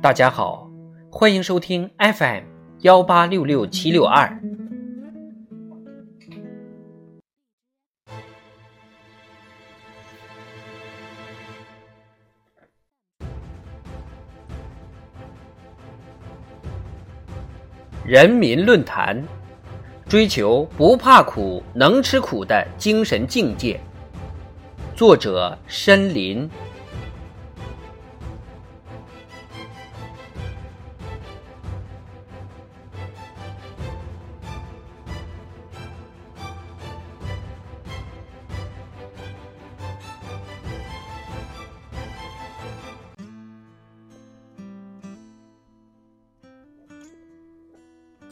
大家好，欢迎收听 FM 幺八六六七六二。人民论坛，追求不怕苦、能吃苦的精神境界。作者：申林。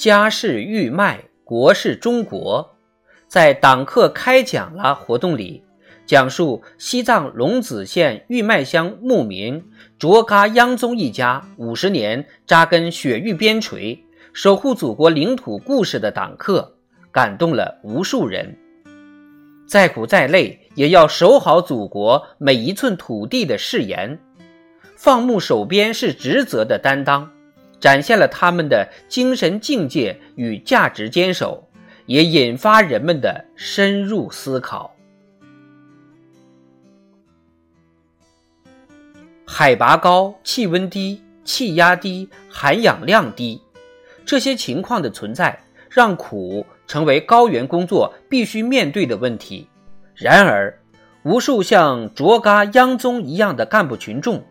家事玉麦，国事中国。在党课开讲了活动里，讲述西藏龙子县玉麦乡牧民卓嘎央宗一家五十年扎根雪域边陲、守护祖国领土故事的党课，感动了无数人。再苦再累，也要守好祖国每一寸土地的誓言，放牧守边是职责的担当。展现了他们的精神境界与价值坚守，也引发人们的深入思考。海拔高、气温低、气压低、含氧量低，这些情况的存在，让苦成为高原工作必须面对的问题。然而，无数像卓嘎央宗一样的干部群众，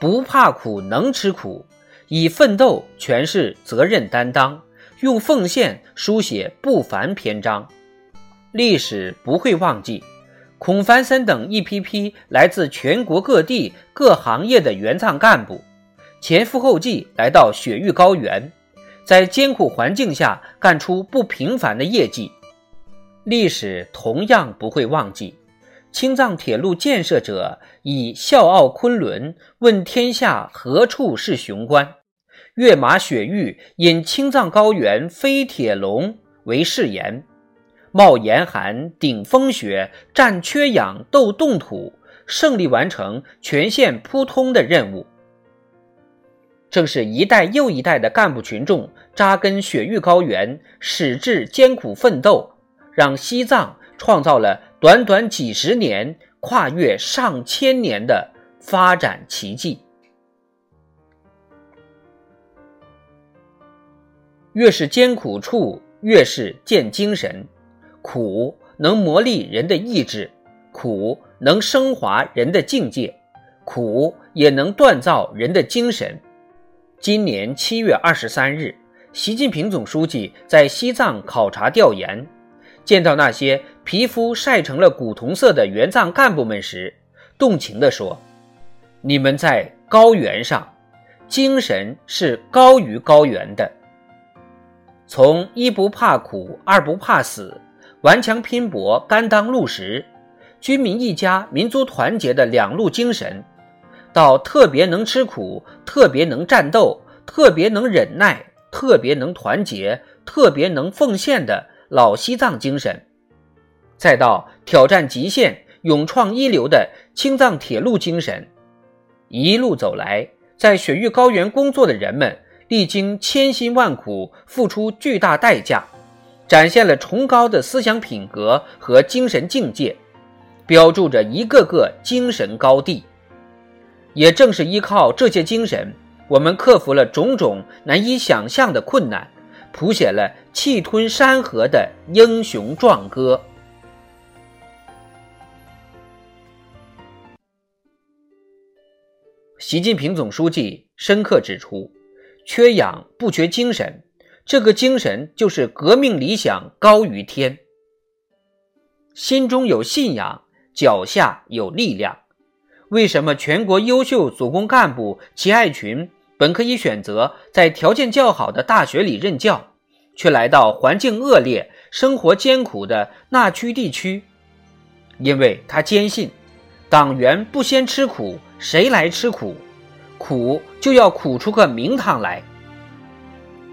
不怕苦，能吃苦。以奋斗诠释责任担当，用奉献书写不凡篇章。历史不会忘记，孔繁森等一批批来自全国各地各行业的援藏干部，前赴后继来到雪域高原，在艰苦环境下干出不平凡的业绩。历史同样不会忘记，青藏铁路建设者以“笑傲昆仑，问天下何处是雄关”。跃马雪域，引青藏高原飞铁龙为誓言，冒严寒，顶风雪，战缺氧，斗冻土，胜利完成全线铺通的任务。正是一代又一代的干部群众扎根雪域高原，矢志艰苦奋斗，让西藏创造了短短几十年、跨越上千年的发展奇迹。越是艰苦处，越是见精神。苦能磨砺人的意志，苦能升华人的境界，苦也能锻造人的精神。今年七月二十三日，习近平总书记在西藏考察调研，见到那些皮肤晒成了古铜色的援藏干部们时，动情地说：“你们在高原上，精神是高于高原的。”从一不怕苦，二不怕死，顽强拼搏，甘当路石，军民一家，民族团结的两路精神，到特别能吃苦，特别能战斗，特别能忍耐，特别能团结，特别能奉献的老西藏精神，再到挑战极限，勇创一流的青藏铁路精神，一路走来，在雪域高原工作的人们。历经千辛万苦，付出巨大代价，展现了崇高的思想品格和精神境界，标注着一个个精神高地。也正是依靠这些精神，我们克服了种种难以想象的困难，谱写了气吞山河的英雄壮歌。习近平总书记深刻指出。缺氧不缺精神，这个精神就是革命理想高于天。心中有信仰，脚下有力量。为什么全国优秀组工干部齐爱群本可以选择在条件较好的大学里任教，却来到环境恶劣、生活艰苦的那区地区？因为他坚信，党员不先吃苦，谁来吃苦？苦就要苦出个名堂来。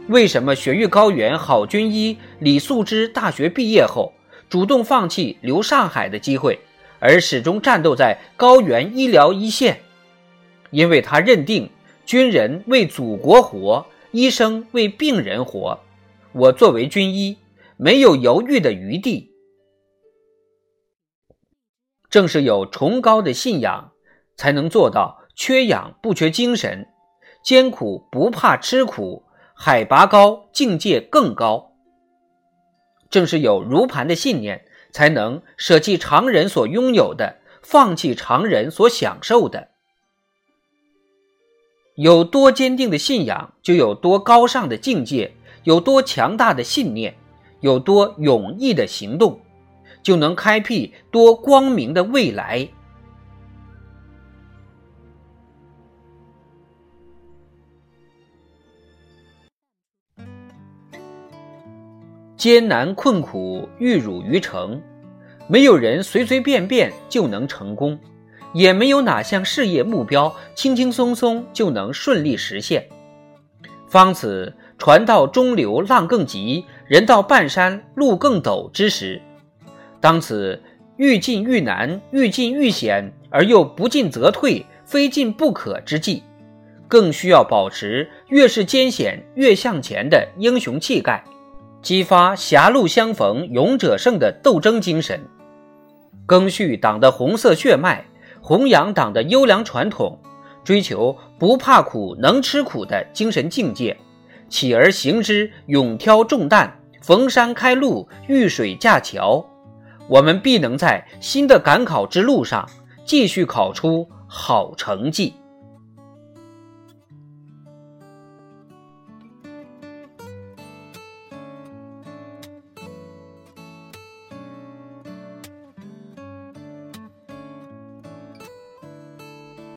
为什么雪域高原好军医李素芝大学毕业后主动放弃留上海的机会，而始终战斗在高原医疗一线？因为他认定军人为祖国活，医生为病人活。我作为军医，没有犹豫的余地。正是有崇高的信仰，才能做到缺氧不缺精神，艰苦不怕吃苦，海拔高境界更高。正是有如磐的信念，才能舍弃常人所拥有的，放弃常人所享受的。有多坚定的信仰，就有多高尚的境界；有多强大的信念，有多勇毅的行动，就能开辟多光明的未来。艰难困苦，玉汝于成，没有人随随便便就能成功。也没有哪项事业目标轻轻松松就能顺利实现。方此船到中流浪更急，人到半山路更陡之时，当此愈进愈难、愈进愈险而又不进则退、非进不可之际，更需要保持越是艰险越向前的英雄气概，激发狭路相逢勇者胜的斗争精神，赓续党的红色血脉。弘扬党的优良传统，追求不怕苦、能吃苦的精神境界，起而行之，勇挑重担，逢山开路，遇水架桥，我们必能在新的赶考之路上继续考出好成绩。